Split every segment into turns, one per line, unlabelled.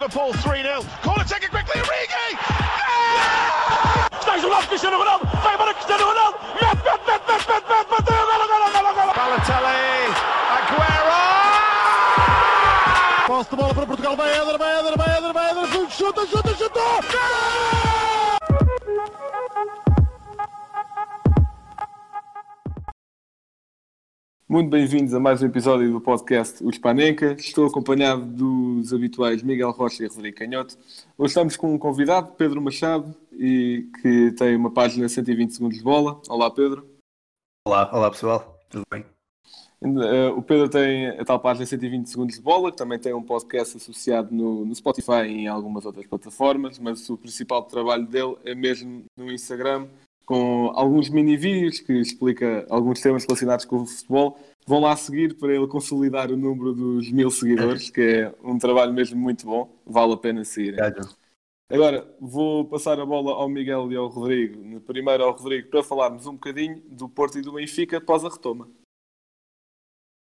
Liverpool 3-0. Corner taken quickly, Origi!
Estás do lado Cristiano Ronaldo, vai
Muito bem-vindos a mais um episódio do podcast Os Panenca. Estou acompanhado dos habituais Miguel Rocha e Rodrigo Canhoto. Hoje estamos com um convidado, Pedro Machado, e que tem uma página 120 segundos de bola. Olá, Pedro.
Olá, olá pessoal, tudo bem?
Uh, o Pedro tem a tal página 120 segundos de bola, que também tem um podcast associado no, no, Spotify e em algumas outras plataformas, mas o principal trabalho dele é mesmo no Instagram, com alguns mini-vídeos que explica alguns temas relacionados com o futebol. Vão lá seguir para ele consolidar o número dos mil seguidores, que é um trabalho mesmo muito bom, vale a pena seguir. Agora, vou passar a bola ao Miguel e ao Rodrigo. Primeiro ao Rodrigo para falarmos um bocadinho do Porto e do Benfica após a retoma.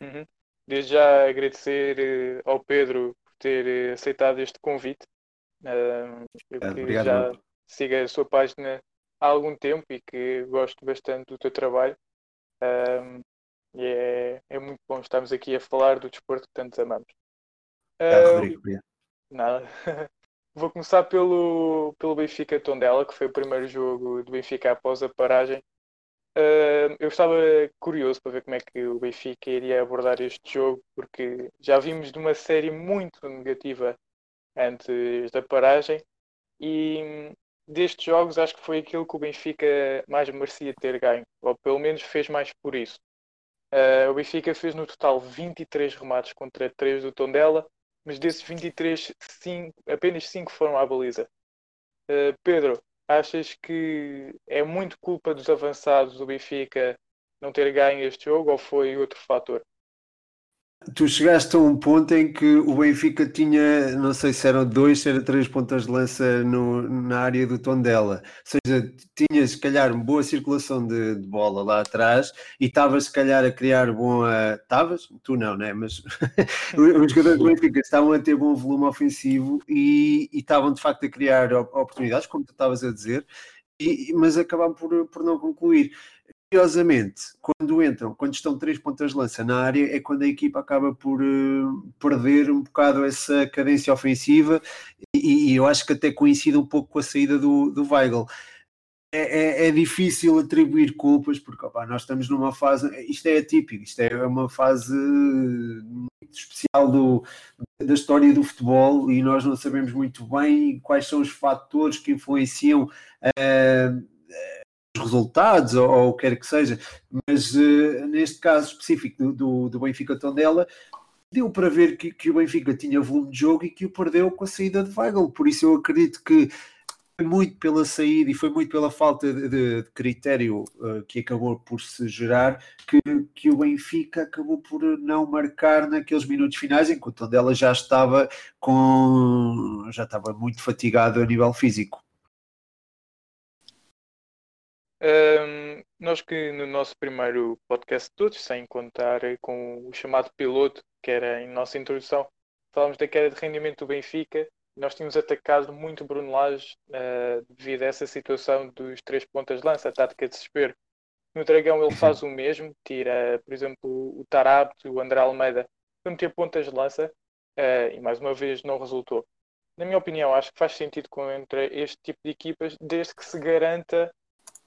Uhum. Desde já agradecer eh, ao Pedro por ter eh, aceitado este convite. Uh, eu que
Obrigado.
já sigo a sua página há algum tempo e que gosto bastante do teu trabalho. Um, e é, é muito bom estarmos aqui a falar do desporto que tanto amamos. Uh,
Rodrigo.
Nada. Vou começar pelo, pelo Benfica Tondela, que foi o primeiro jogo do Benfica após a paragem. Uh, eu estava curioso para ver como é que o Benfica iria abordar este jogo, porque já vimos de uma série muito negativa antes da paragem e destes jogos acho que foi aquilo que o Benfica mais merecia ter ganho, ou pelo menos fez mais por isso. Uh, o Benfica fez no total 23 remates contra 3 do Tondela, mas desses 23, cinco, apenas 5 foram à baliza. Uh, Pedro, achas que é muito culpa dos avançados do Benfica não ter ganho este jogo ou foi outro fator?
Tu chegaste a um ponto em que o Benfica tinha, não sei se eram dois, se eram três pontas de lança no, na área do Tondela. Ou seja, tinhas se calhar boa circulação de, de bola lá atrás e estavas se calhar a criar boa. Estavas? Tu não, né? Mas os jogadores do Benfica estavam a ter bom volume ofensivo e, estavam de facto a criar oportunidades, como tu estavas a dizer, e, mas acabaram por, por não concluir curiosamente, quando entram, quando estão três pontas de lança na área, é quando a equipa acaba por uh, perder um bocado essa cadência ofensiva e, e, eu acho que até coincide um pouco com a saída do, do Weigl. É, é, é difícil atribuir culpas porque opa, nós estamos numa fase, isto é atípico, isto é uma fase muito especial do, da história do futebol e nós não sabemos muito bem quais são os fatores que influenciam uh, resultados ou, ou o que quer que seja, mas uh, neste caso específico do, do, do Benfica Tondela deu para ver que, que, o Benfica tinha volume de jogo e que o perdeu com a saída de Weigl, por isso eu acredito que foi muito pela saída e foi muito pela falta de, de, critério uh, que acabou por se gerar que, que o Benfica acabou por não marcar naqueles minutos finais, enquanto Tondela já estava com já estava muito fatigado a nível físico.
Um, nós que no nosso primeiro podcast todos, sem contar com o chamado piloto, que era em nossa introdução, falámos da queda de rendimento do Benfica. Nós tínhamos atacado muito Bruno Lage uh, devido a essa situação dos três pontas de lança, a tática de desespero. No Dragão ele faz o mesmo, tira, por exemplo, o Tarabt, o André Almeida, para meter pontas de lança uh, e mais uma vez não resultou. Na minha opinião, acho que faz sentido contra este tipo de equipas, desde que se garanta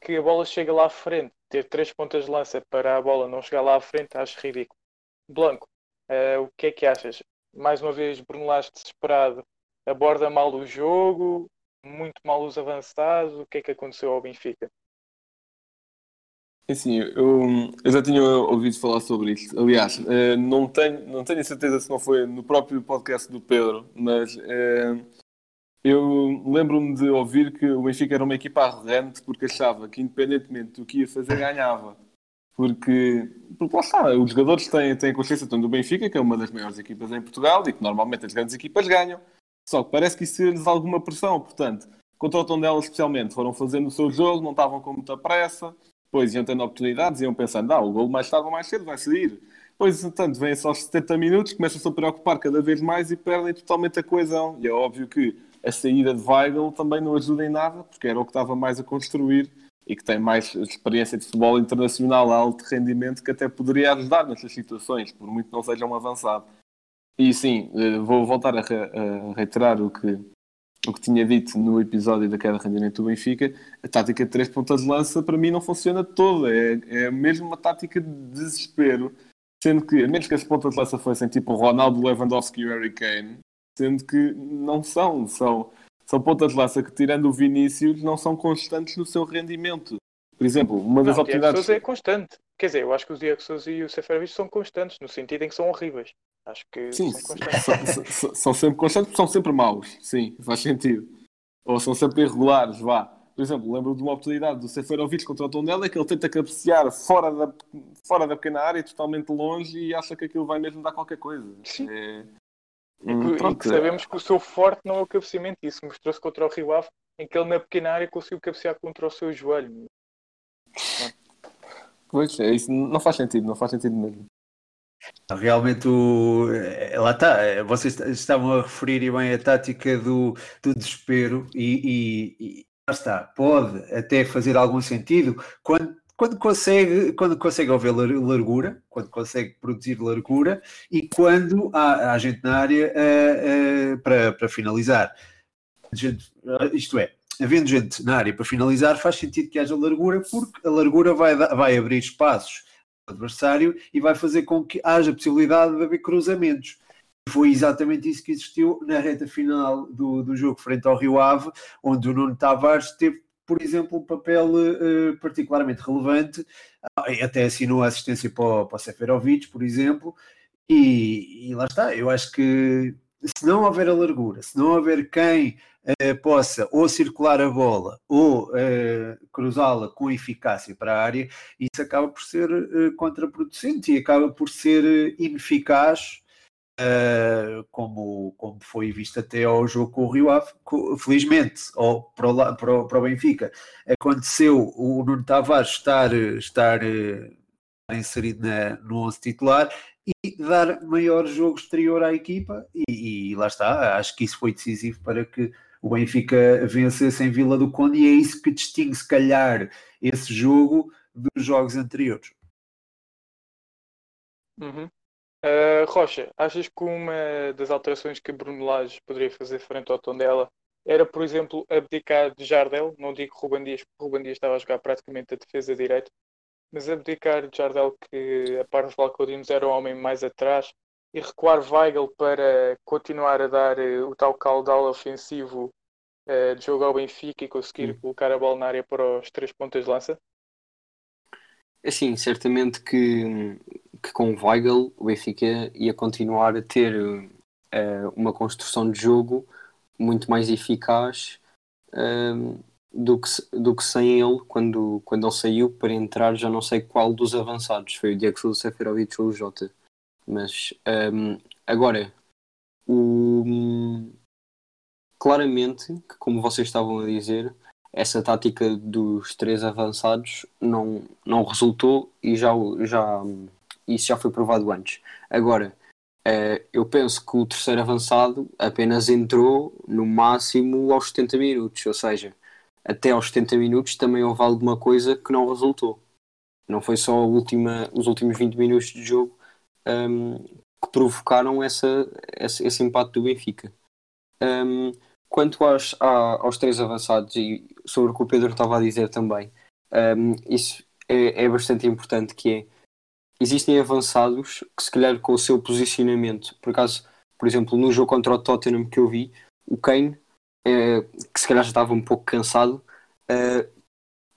que a bola chega lá à frente. Ter três pontas de lança para a bola não chegar lá à frente, acho ridículo. Blanco, uh, o que é que achas? Mais uma vez, Bruno Lage desesperado, aborda mal o jogo, muito mal os avançados. O que é que aconteceu ao Benfica?
Assim, eu, eu já tinha ouvido falar sobre isto. Aliás, uh, não, tenho, não tenho certeza se não foi no próprio podcast do Pedro, mas uh, eu lembro-me de ouvir que o Benfica era uma equipa arrogante porque achava que, independentemente do que ia fazer, ganhava. Porque, porque lá está, os jogadores têm, têm consciência tanto do Benfica, que é uma das maiores equipas em Portugal e que normalmente as grandes equipas ganham. Só que parece que isso lhes alguma pressão. Portanto, contra o Tondela especialmente, foram fazendo o seu jogo, não estavam com muita pressa, depois iam tendo oportunidades, iam pensando, ah, o gol mais tarde ou mais cedo vai sair. Pois, entanto, vêm só aos 70 minutos, começam-se a preocupar cada vez mais e perdem totalmente a coesão. E é óbvio que a saída de Weigl também não ajuda em nada, porque era o que estava mais a construir e que tem mais experiência de futebol internacional a alto rendimento que até poderia ajudar nessas situações, por muito não seja um avançado. E sim, eh, vou voltar a, reiterar o que, o que tinha dito no episódio da queda de rendimento do Benfica. A tática de três pontas de lança para mim não funciona toda. É, é mesmo uma tática de desespero. Sendo que, a menos que as pontas de lança fossem tipo Ronaldo, Lewandowski e Harry Kane, sendo que não são, são são pontas de lança que, tirando o Vinícius, não são constantes no seu rendimento. Por exemplo, uma das
não,
oportunidades.
O Diego Souza é constante. Quer dizer, eu acho que o Diego Souza e o Seferovic são constantes, no sentido em que são horríveis. Acho que
sim,
são constantes.
São, são, sempre constantes porque são sempre maus. Sim, faz sentido. Ou são sempre irregulares, vá. Por exemplo, lembro de uma oportunidade do Seferovic contra o Tondela que ele tenta cabecear fora da, fora da pequena área, totalmente longe, e acha que aquilo vai mesmo dar qualquer coisa.
Sim.
É...
E, hum, que, e que sabemos que o seu forte não é o cabeceamento. Isso mostrou-se contra o Rio Ave, em que ele na pequena área conseguiu cabecear contra o seu joelho.
Pois, é, isso não faz sentido, não faz sentido mesmo.
Realmente, o, eh, lá está, eh, vocês estavam a referir bem a tática do, do desespero e, e, e lá está, pode até fazer algum sentido quando quando consegue, quando consegue haver largura, quando consegue produzir largura e quando há, há gente na área uh, uh, para, para finalizar. Gente, uh, isto é, havendo gente na área para finalizar, faz sentido que haja largura, porque a largura vai, vai abrir espaços ao adversário e vai fazer com que haja possibilidade de haver cruzamentos. Foi exatamente isso que existiu na reta final do, do jogo frente ao Rio Ave, onde o Nuno Tavares teve por exemplo, um papel uh, particularmente relevante, ah, até assinou a assistência para o, para o Seferovic, por exemplo, e, e, lá está, eu acho que se não houver a largura, se não houver quem uh, possa ou circular a bola ou uh, cruzá-la com eficácia para a área, isso acaba por ser contraproducente e acaba por ser ineficaz Uh, como, como foi visto até ao jogo com o Rio Ave, felizmente, ou para o, para, o, para o Benfica, aconteceu o Nuno Tavares estar, estar, estar inserido na, no 11 titular e dar maior jogo exterior à equipa, e, e, lá está, acho que isso foi decisivo para que o Benfica vencesse em Vila do Conde, e é isso que distingue, se calhar, esse jogo dos jogos anteriores.
Uhum. Uh, Rocha, achas que uma das alterações que Bruno Lage poderia fazer frente ao Tondela era, por exemplo, abdicar de Jardel? Não digo Ruban Dias, porque Ruban Dias estava a jogar praticamente a defesa direita, mas abdicar de Jardel, que a par dos Valcodinos era o homem mais atrás, e recuar Weigl para continuar a dar uh, o tal caudal ofensivo uh, de jogo ao Benfica e conseguir hum. colocar a bola na área para os três pontas de lança?
Assim, certamente que que com o Weigl o Benfica ia continuar a ter uh, uma construção de jogo muito mais eficaz uh, do, que, do que sem ele quando, quando ele saiu para entrar já não sei qual dos avançados. Foi o Diego Sousa, Seferovic ou o Jota. Mas um, ehm, agora o, claramente que como vocês estavam a dizer essa tática dos três avançados não, não resultou e já, já isso já foi provado antes. Agora, uh, eu penso que o terceiro avançado apenas entrou no máximo aos 70 minutos, ou seja, até aos 70 minutos também houve alguma coisa que não resultou. Não foi só última, os últimos 20 minutos de jogo um, ehm, que provocaram essa, esse, esse empate do Benfica. Um, ehm, quanto aos, aos três avançados e sobre o que o Pedro estava a dizer também, um, ehm, isso é, é, bastante importante que é existem avançados que se calhar com o seu posicionamento, por acaso, por exemplo, no jogo contra o Tottenham que eu vi, o Kane, eh, que se calhar já estava um pouco cansado, eh,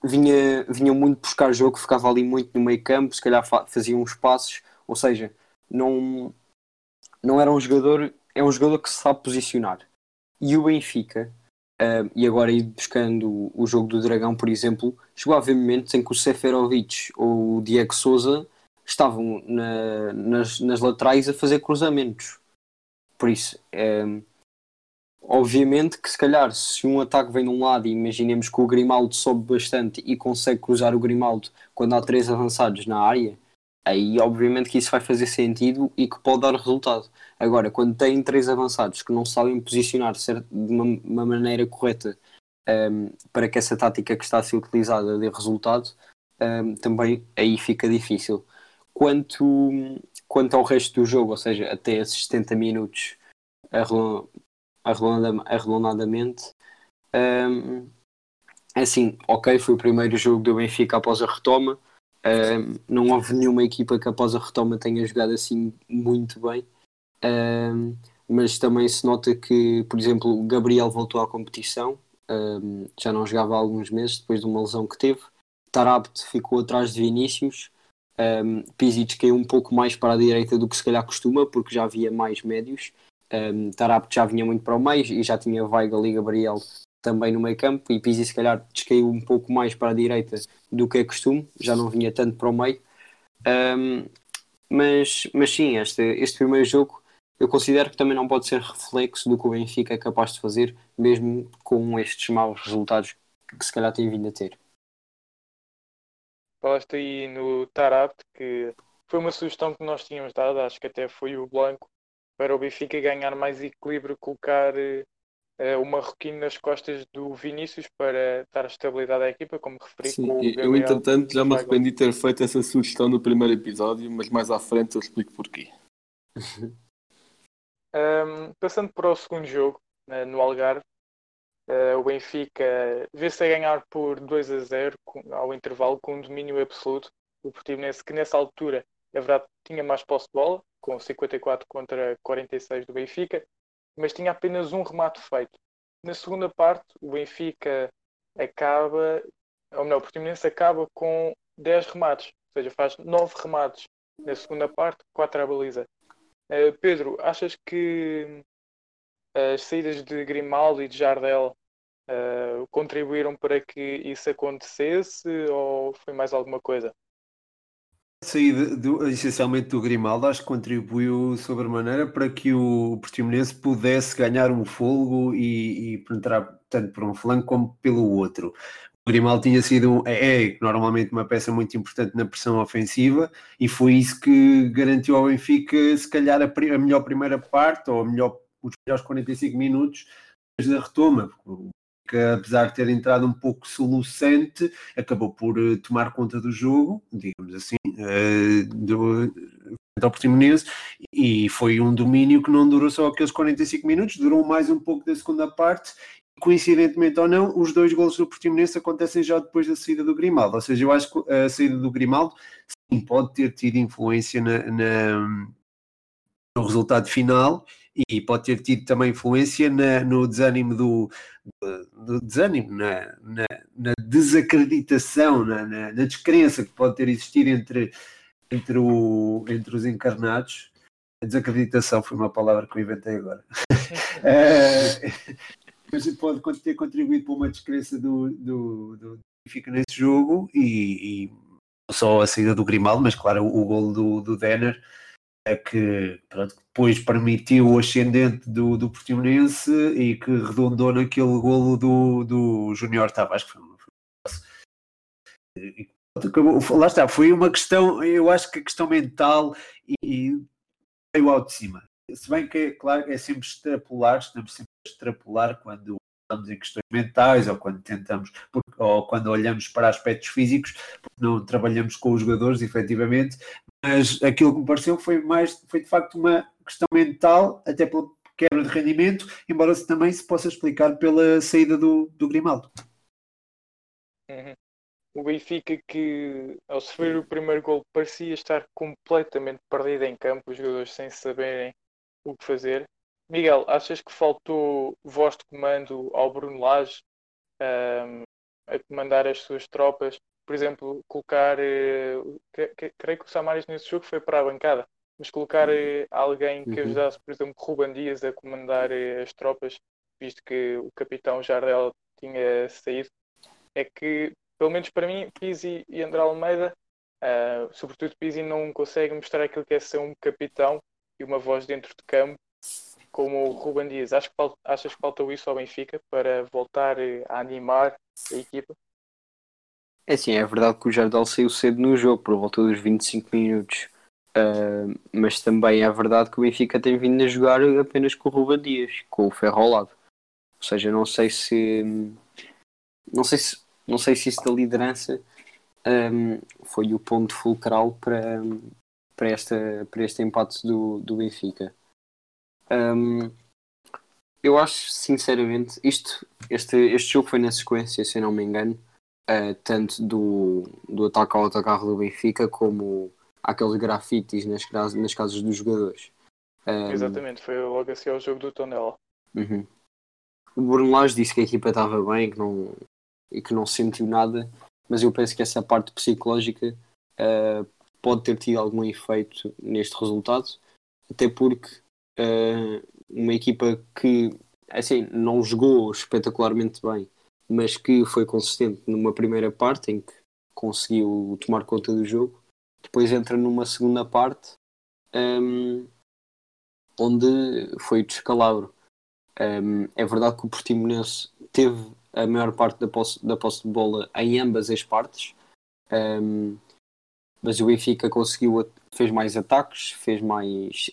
vinha, vinha muito buscar jogo, ficava ali muito no meio campo, se calhar fazia uns passos, ou seja, não, não era um jogador, é um jogador que se sabe posicionar. E o Benfica, Uh, e agora ir buscando o, jogo do Dragão, por exemplo, chegou a haver momentos em que o Seferovic ou o Diego Souza estavam na, nas, nas laterais a fazer cruzamentos. Por isso, é, obviamente que se calhar se um ataque vem de um lado e imaginemos que o Grimaldo sobe bastante e consegue cruzar o Grimaldo quando há três avançados na área, aí obviamente que isso vai fazer sentido e que pode dar resultado. Agora, quando tem três avançados que não sabem posicionar de uma, uma maneira correta um, para que essa tática que está a ser utilizada dê resultado, um, também aí fica difícil. Quanto, quanto ao resto do jogo, ou seja, até esses 70 minutos arredondadamente, um, é assim, ok, foi o primeiro jogo do Benfica após a retoma. Um, não houve nenhuma equipa que após a retoma tenha jogado assim muito bem. Um, mas também se nota que, por exemplo, o Gabriel voltou à competição, um, já não jogava há alguns meses depois de uma lesão que teve. Tarabt ficou atrás de Vinícius. Um, Pisic caiu um pouco mais para a direita do que se calhar costuma, porque já havia mais médios. Um, Tarabt já vinha muito para o meio e já tinha Weigl e Gabriel também no meio campo. E Pizzi se calhar descaiu um pouco mais para a direita do que é costume, já não vinha tanto para o meio. Um, mas, mas sim, este, este primeiro jogo eu considero que também não pode ser reflexo do que o Benfica é capaz de fazer, mesmo com estes maus resultados que se calhar tem vindo a ter.
Falaste aí no Tarabt, que foi uma sugestão que nós tínhamos dado, acho que até foi o Blanco, para o Benfica ganhar mais equilíbrio, colocar uh, o Marroquino nas costas do Vinícius para dar estabilidade à equipa, como referi.
Sim, eu, entretanto, já me arrependi de ter feito essa sugestão no primeiro episódio, mas mais à frente eu explico porquê.
Um, passando para o segundo jogo, uh, no Algarve, uh, o Benfica vê-se a ganhar por 2 a 0 com, ao intervalo, com um domínio absoluto. O Portimonense, que nessa altura, é verdade, tinha mais posse de bola, com 54 contra 46 do Benfica, mas tinha apenas um remate feito. Na segunda parte, o Benfica acaba, ou melhor, o Portimonense acaba com 10 remates, ou seja, faz 9 remates na segunda parte, 4 à baliza. Uh, Pedro, achas que as saídas de Grimaldo e de Jardel uh, contribuíram para que isso acontecesse ou foi mais alguma coisa?
A saída essencialmente do Grimaldo acho que contribuiu sobremaneira para que o Portimonense pudesse ganhar um folgo e, e penetrar tanto por um flanco como pelo outro. O Grimaldo tinha sido é, é, normalmente uma peça muito importante na pressão ofensiva e foi isso que garantiu ao Benfica se calhar a, a melhor primeira parte ou melhor, os melhores 45 minutos da retoma. Que, apesar de ter entrado um pouco solucente, acabou por uh, tomar conta do jogo, digamos assim, uh, do, ao Portimonense e foi um domínio que não durou só aqueles 45 minutos, durou mais um pouco da segunda parte coincidentemente ou não, os dois gols do Portimonense acontecem já depois da saída do Grimaldo. Ou seja, eu acho que a saída do Grimaldo sim, pode ter tido influência na, na, no resultado final e pode ter tido também influência na, no desânimo do, do desânimo, na, na, na desacreditação, na, na, descrença que pode ter existido entre, entre, o, entre os encarnados. A desacreditação foi uma palavra que eu inventei agora. Eh, mas pode ter contribuído para uma descrença do, do, do Benfica nesse jogo e, e, não só a saída do Grimaldo, mas claro o, o gol do, do Denner é que pronto, depois permitiu o ascendente do, do Portimonense e que redondou naquele golo do, do Júnior Tavares que foi, lá está, foi uma questão, eu acho que a questão mental e, e veio ao de cima. Se bem que, claro, é sempre extrapolar, estamos sempre a extrapolar quando estamos em questões mentais ou quando tentamos, ou quando olhamos para aspectos físicos, porque não trabalhamos com os jogadores, efetivamente, mas aquilo que me pareceu foi mais, foi de facto uma questão mental, até pela quebra de rendimento, embora também se possa explicar pela saída do, do Grimaldo.
Uhum. O Benfica que ao sofrer o primeiro gol parecia estar completamente perdido em campo, os jogadores sem saberem o que fazer. Miguel, achas que faltou voz de comando ao Bruno Lage um, a comandar as suas tropas? Por exemplo, colocar. Uh, creio que o Samaris nesse jogo foi para a bancada, mas colocar uh, alguém que uhum. ajudasse, por exemplo, Ruban Dias a comandar uh, as tropas, visto que o capitão Jardel tinha saído, é que, pelo menos para mim, Pizzi e André Almeida, sobretudo Pizzi, não consegue mostrar aquilo que é ser um capitão e uma voz dentro de campo como o Ruben Dias. Acho que, achas que faltou isso ao Benfica para voltar a animar a equipa?
É assim, é verdade que o Jardel saiu cedo no jogo, por volta dos 25 minutos. Uh, mas também é verdade que o Benfica tem vindo a jogar apenas com o Ruben Dias, com o ferro ao lado. Ou seja, não sei se. Não sei se, não sei se isso da liderança um, foi o ponto fulcral para, para, esta, para este empate do, do Benfica. Um, eu acho, sinceramente, isto, este, este jogo foi na sequência, se não me engano, uh, tanto do, do ataque ao autocarro do Benfica como aqueles grafites nas, nas casas dos jogadores.
Um, Exatamente, foi logo assim ao jogo do Tonela.
Uhum. O Bruno Lage disse que a equipa estava bem que não, e que não sentiu nada, mas eu penso que essa parte psicológica uh, pode ter tido algum efeito neste resultado, até porque uh, uma equipa que assim não jogou espetacularmente bem, mas que foi consistente numa primeira parte em que conseguiu tomar conta do jogo, depois entra numa segunda parte um, onde foi descalabro. Um, é verdade que o Portimonense teve a maior parte da posse, da posse de bola em ambas as partes, um, mas o Benfica conseguiu, fez mais ataques, fez mais.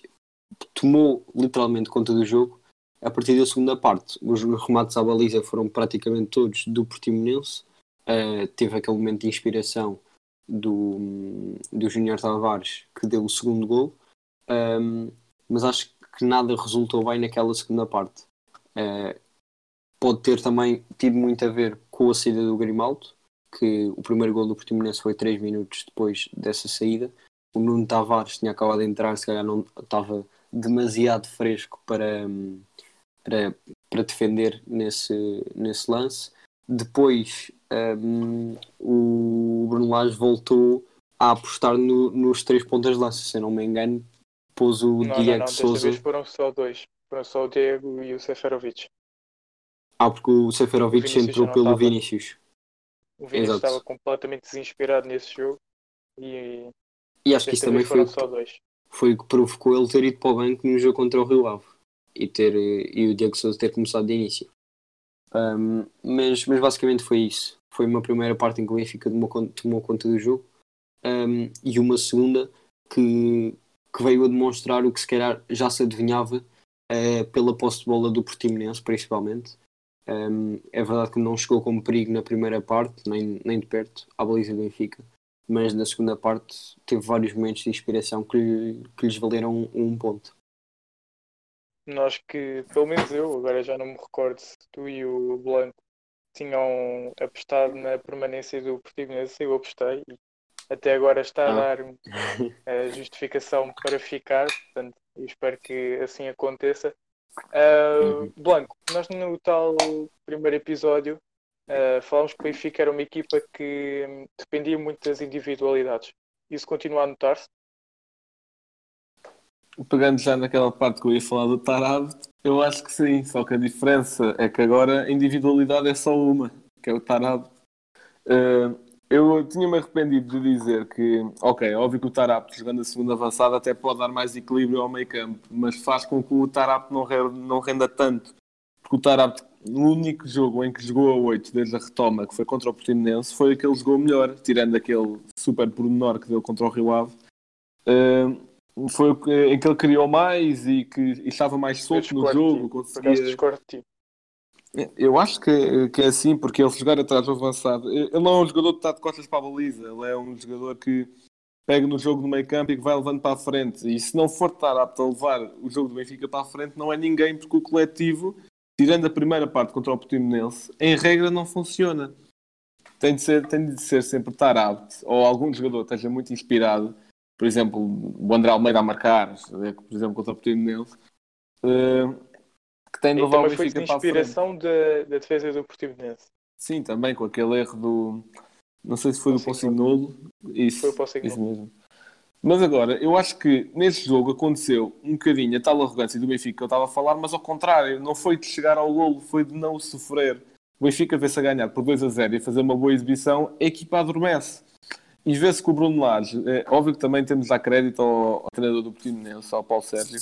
tomou literalmente conta do jogo. A partir da segunda parte, os remates à baliza foram praticamente todos do Portimonense. Uh, teve aquele momento de inspiração do, do Júnior Tavares que deu o segundo gol, um, mas acho que nada resultou bem naquela segunda parte. Uh, pode ter também tido muito a ver com a saída do Grimaldo, que o primeiro gol do Portimonense foi 3 minutos depois dessa saída. O Nuno Tavares tinha acabado de entrar, se calhar não estava demasiado fresco para, para, para defender nesse, nesse lance. Depois um, o Bruno Lage voltou a apostar no, nos três pontas de lança, se não me engano, pôs o
não,
Diego
não, não,
Souza.
Vez foram só dois, foram só o Diego e o Seferovic.
Ah, porque o Seferovic entrou pelo
estava.
Vinícius.
O Vinícius
Exato.
estava completamente desinspirado nesse jogo e
E acho que isso também foi, o que- foi o que provocou ele ter ido para o banco no jogo contra o Rio Ave e, ter, e o Diego Souza ter começado de início. Um, mas, mas basicamente foi isso. Foi uma primeira parte em que o Benfica tomou, tomou conta do jogo um, e uma segunda que, que veio a demonstrar o que se calhar já se adivinhava eh, pela posse de bola do Portimonense, principalmente. Um, é verdade que não chegou como perigo na primeira parte, nem, nem de perto, à baliza do Benfica, mas na segunda parte teve vários momentos de inspiração que, que lhes valeram um, um ponto.
Nós que, pelo menos eu, agora já não me recordo se tu e o Blanco tinham apostado na permanência do Portimonense, eu apostei e até agora está a
Ah.
dar a justificação para ficar, portanto, espero que assim aconteça.
Uhum.
Blanco, nós no tal primeiro episódio ah, falámos que o Benfica era uma equipa que hum, dependia muito das individualidades. Isso continua a notar-se?
Pegando já naquela parte que eu ia falar do Tarab, eu acho que sim, só que a diferença é que agora a individualidade é só uma, que é o Tarab. Eh, eu tinha-me arrependido de dizer que, ok, óbvio que o Tarap jogando a segunda avançada até pode dar mais equilíbrio ao meio campo, mas faz com que o Tarap não, não renda tanto. Porque o Tarap, no único jogo em que jogou a 8 desde a retoma, que foi contra o Portimonense, foi aquele que jogou melhor, tirando aquele super pormenor que deu contra o Rio Ave. Eh, foi que, em que ele criou mais e que e estava mais solto no jogo. Conseguia...
ti.
Eu acho que, que é assim, porque ele jogar atrás do avançado, ele não é um jogador que está de costas para a baliza, ele é um jogador que pega no jogo do meio campo e que vai levando para a frente. E se não for estar apto a levar o jogo do Benfica para a frente, não é ninguém, porque o coletivo, tirando a primeira parte contra o Portimonense, em regra não funciona. Tem de ser, tem de ser sempre estar apto, ou algum jogador esteja muito inspirado, por exemplo, o André Almeida a marcar, por exemplo, contra o Portimonense, eh, que tem de levar o Benfica para a
inspiração da, da defesa do Portimonense.
Sim, também com aquele erro do. Não sei se foi do
Pocinolo.
Isso,
Foi o Pocinolo.
isso mesmo. Mas agora, eu acho que neste jogo aconteceu um bocadinho a tal arrogância do Benfica que eu estava a falar, mas ao contrário, não foi de chegar ao golo, foi de não sofrer. O Benfica vê-se a ganhar por 2 a 0 e fazer uma boa exibição, a equipa adormece. E vê-se que o Bruno Lage, é óbvio que também temos a crédito ao, ao treinador do Portimonense, ao Paulo Sérgio,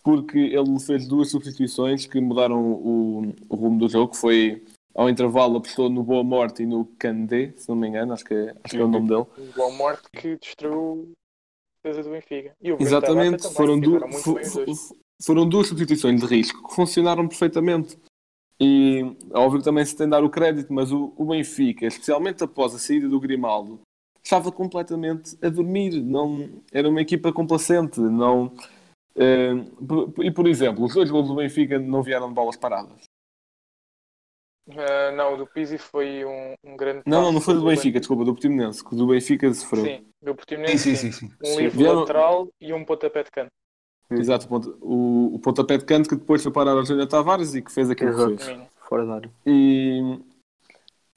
porque ele fez duas substituições que mudaram o, o rumo do jogo, que foi ao intervalo apostou no Boa Morte e no Candé, se não me engano, acho que, é- acho que é o nome dele.
O Boa Morte que destruiu a defesa do Benfica. E
Exatamente,
também,
foram, du- foram duas substituições de risco que funcionaram perfeitamente. E óbvio que também se tem de dar o crédito, mas o, o Benfica, especialmente após a saída do Grimaldo, estava completamente a dormir. Não, era uma equipa complacente. Não, por- e por exemplo, os dois gols do Benfica não vieram de bolas paradas.
Ah, não, o do Pizzi foi um, um grande
Não, não, não foi do
do
Benfica, desculpa, do Portimonense, que do Benfica sofreu.
Sim, do Portimonense.
Sim,
Sim,
sim.
Um
Sim,
livre
vieram-
lateral e um pontapé de canto.
Exato, o, o, pontapé de canto que depois foi parar ao Júnior Tavares e que fez aquilo que fez.
Fora da área.
E,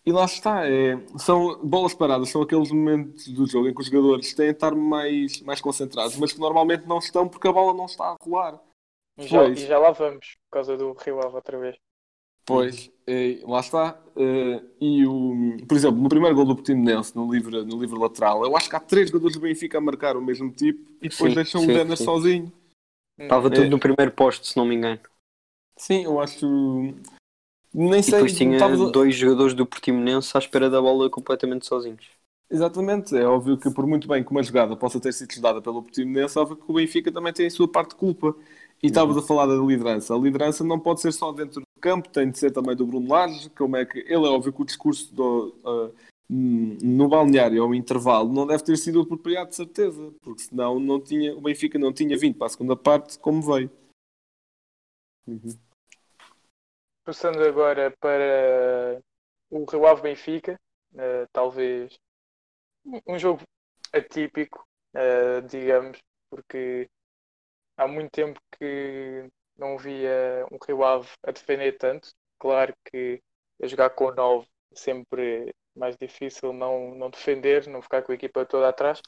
e lá está, é, são bolas paradas, são aqueles momentos do jogo em que os jogadores têm de estar mais, mais concentrados, mas que normalmente não estão porque a bola não está a rolar.
E já,
Pois.
e já lá vamos, por causa do Rio Ave outra vez.
Pois, é, lá está. é, e o, por exemplo, no primeiro gol do Portimonense, no livre, no livre lateral, eu acho que há três jogadores do Benfica a marcar o mesmo tipo e depois
Sim,
deixam
sim,
o
sim.
sozinho.
Estava
É.
tudo no primeiro posto, se não me engano.
Sim, eu acho. Nem
E
sei.
depois tinha
estava-
dois jogadores do Portimonense à espera da bola completamente sozinhos.
Exatamente, é óbvio que por muito bem que uma jogada possa ter sido dada pelo Portimonense, é óbvio que o Benfica também tem a sua parte de culpa. E estavas a falar da liderança. A liderança não pode ser só dentro do campo, tem de ser também do Bruno Lage, como é que ele é óbvio que o discurso do, hum, no balneário ao intervalo não deve ter sido apropriado de certeza, porque senão não tinha, o Benfica não tinha vindo para a segunda parte como veio.
Passando agora para o Rio Ave Benfica, eh, talvez um- jogo atípico, eh, digamos, porque há muito tempo que não via um Rio Ave a defender tanto. Claro que a jogar com 9 é sempre mais difícil não, não defender, não ficar com a equipa toda atrás.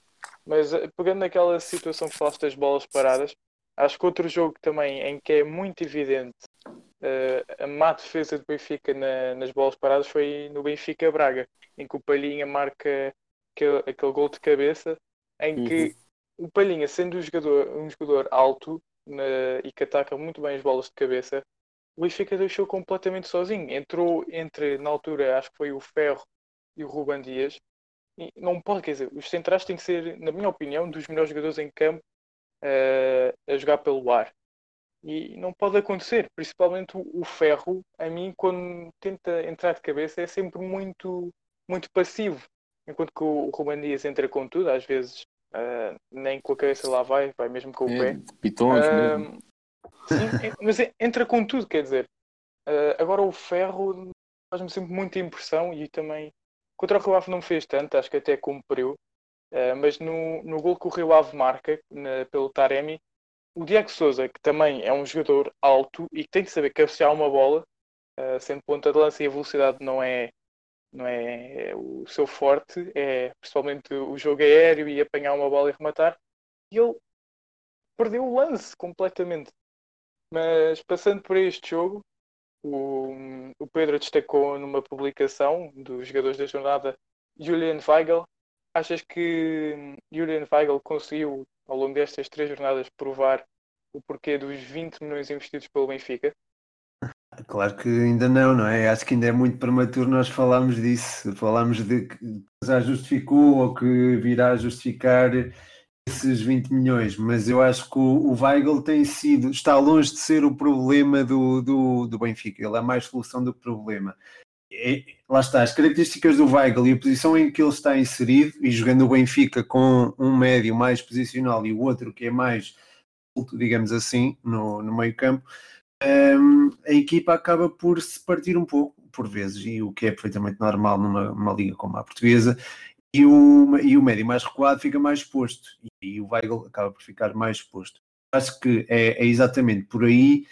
Mas eh, pegando naquela situação que falaste das bolas paradas, acho que outro jogo também em que é muito evidente eh, a má defesa do Benfica na- nas bolas paradas foi no Benfica Braga, em que o Palhinha marca aquele, aquele gol de cabeça, em que o Palhinha, sendo um jogador, um jogador alto na- e que ataca muito bem as bolas de cabeça, o Benfica deixou completamente sozinho. Entrou entre, na altura, acho que foi o Ferro e o Ruban Dias. E não pode, quer dizer, os centrais têm que ser, na minha opinião, dos melhores jogadores em campo eh, a jogar pelo ar. E não pode acontecer, principalmente o, Ferro, a mim, quando tenta entrar de cabeça, é sempre muito, muito passivo. Enquanto que o, Ruben Dias entra com tudo, às vezes ah, nem com a cabeça lá vai, vai mesmo com o
É,
pé.
pitões
Ah,
mesmo.
sim, é- mas entra com tudo, quer dizer. Ah, agora o Ferro faz-me sempre muita impressão e também contra o Rio Ave não me fez tanto, acho que até cumpriu. Ah, mas no, no gol que o Rio Ave marca na- pelo Taremi, o Diego Souza, que também é um jogador alto e que tem que saber cabecear uma bola, ah, sendo ponta de lança e a velocidade não é, não é o seu forte, é principalmente o jogo aéreo e apanhar uma bola e rematar. E ele perdeu o lance completamente. Mas passando por este jogo, o, o Pedro destacou numa publicação dos jogadores da jornada Julian Weigel. Achas que Julian Weigel conseguiu, ao longo destas três jornadas, provar o porquê dos 20 milhões investidos pelo Benfica?
Claro que ainda não, não é? Acho que ainda é muito prematuro nós falarmos disso. Falámos de que já justificou ou que virá a justificar esses 20 milhões, mas eu acho que o, o Weigl tem sido, está longe de ser o problema do, do, do Benfica. Ele é mais solução do problema. É, lá está, as características do Weigl e a posição em que ele está inserido, e jogando o Benfica com um médio mais posicional e o outro que é mais digamos assim, no, no meio campo, um, a equipa acaba por se partir um pouco, por vezes, e o que é perfeitamente normal numa, numa liga como a portuguesa, e o, e o médio mais recuado fica mais exposto, e o Weigl acaba por ficar mais exposto. Acho que é, é exatamente por aí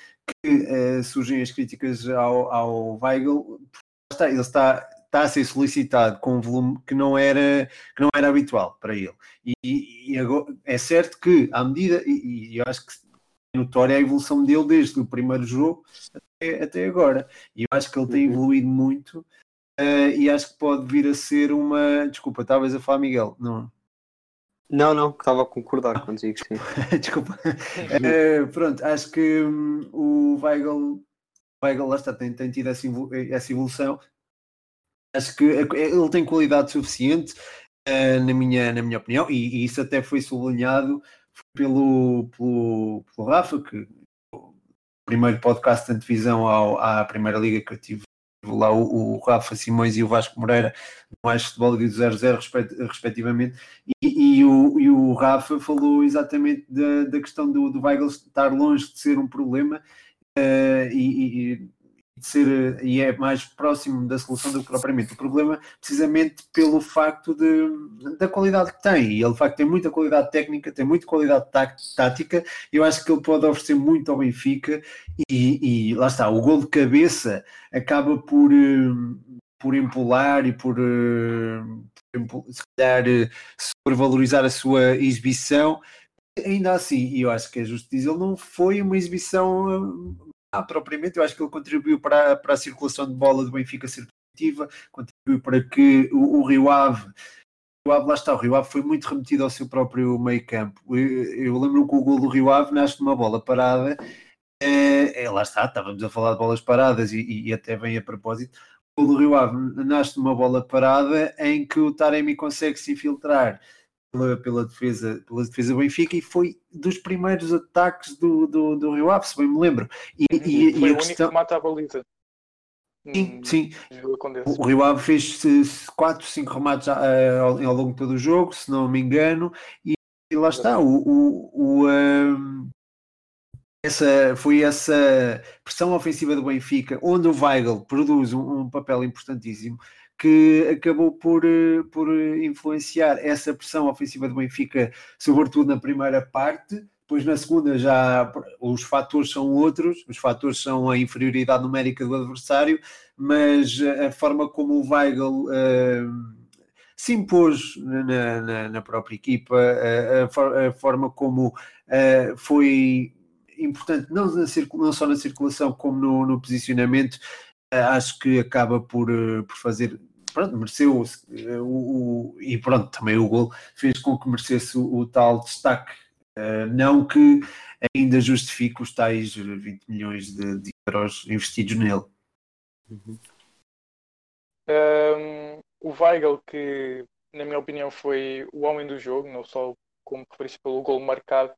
que uh, surgem as críticas ao, ao Weigl, está, ele está, está a ser solicitado com um volume que não era, que não era habitual para ele. E, e agora, é certo que, à medida, e, e eu acho que notória a evolução dele desde o primeiro jogo até, até agora. E eu acho que ele tem evoluído muito uh, e acho que pode vir a ser uma. Desculpa, estavas a falar, Miguel? Não.
Não, não, estava a concordar contigo, sim.
Desculpa. Uh, pronto, acho que um, o Weigl Weigl lá está, tem, tem tido essa, essa evolução. Acho que ele tem qualidade suficiente, uh, na, minha, na minha opinião, e, e, isso até foi sublinhado pelo, pelo, pelo Rafa, que o primeiro podcast de antevisão ao, à Primeira Liga que eu tive lá o, o, Rafa Simões e o Vasco Moreira, mais futebol e do 00 respectivamente, e, e, o, e o Rafa falou exatamente da, da questão do, do Weigl estar longe de ser um problema uh, e, e, ser e é mais próximo da solução do que propriamente o problema, precisamente pelo facto de, da qualidade que tem. E ele de facto tem muita qualidade técnica, tem muita qualidade tática. Eu acho que ele pode oferecer muito ao Benfica e, e lá está, o gol de cabeça acaba por, eh, por empolar e por, eh, por se calhar sobrevalorizar a sua exibição. Ainda assim, eu acho que é justo dizer, ele não foi uma exibição ah, propriamente, eu acho que ele contribuiu para, para a circulação de bola do Benfica ser positiva, contribuiu para que o, o Rio Ave o Ave, lá está, o Rio Ave foi muito remetido ao seu próprio meio campo. Eu, eu lembro que o gol do Rio Ave nasce de uma bola parada, é, é, lá está, estávamos a falar de bolas paradas e, e, até bem a propósito. O gol do Rio Ave nasce de uma bola parada em que o Taremi consegue se infiltrar pela, pela, defesa, pela defesa Benfica e foi dos primeiros ataques do, do, do Rio Ave, se bem me lembro. E,
e, foi e a o único questão... que mata a baliza.
Sim, sim. O Rio Ave fez 4, 5 remates uh, ao, ao, longo de todo o jogo, se não me engano, e, e lá está. O, o, o um, essa, foi essa pressão ofensiva do Benfica, onde o Weigl produz um, um papel importantíssimo, que acabou por, eh, por influenciar essa pressão ofensiva do Benfica, sobretudo na primeira parte. Depois na segunda já os fatores são outros, os fatores são a inferioridade numérica do adversário, mas a forma como o Weigl uh, se impôs na, na, na própria equipa, a, a, forma como foi importante não, na, não, só na circulação como no, no posicionamento, acho que acaba por, por fazer pronto, mereceu uh, o, o, e pronto, também o gol fez com que merecesse o, o tal destaque. Uh, não que ainda justifique os tais 20 milhões de, de euros investidos nele.
Uhum. Um, o Weigl, que na minha opinião foi o homem do jogo, não só como referiste pelo gol marcado,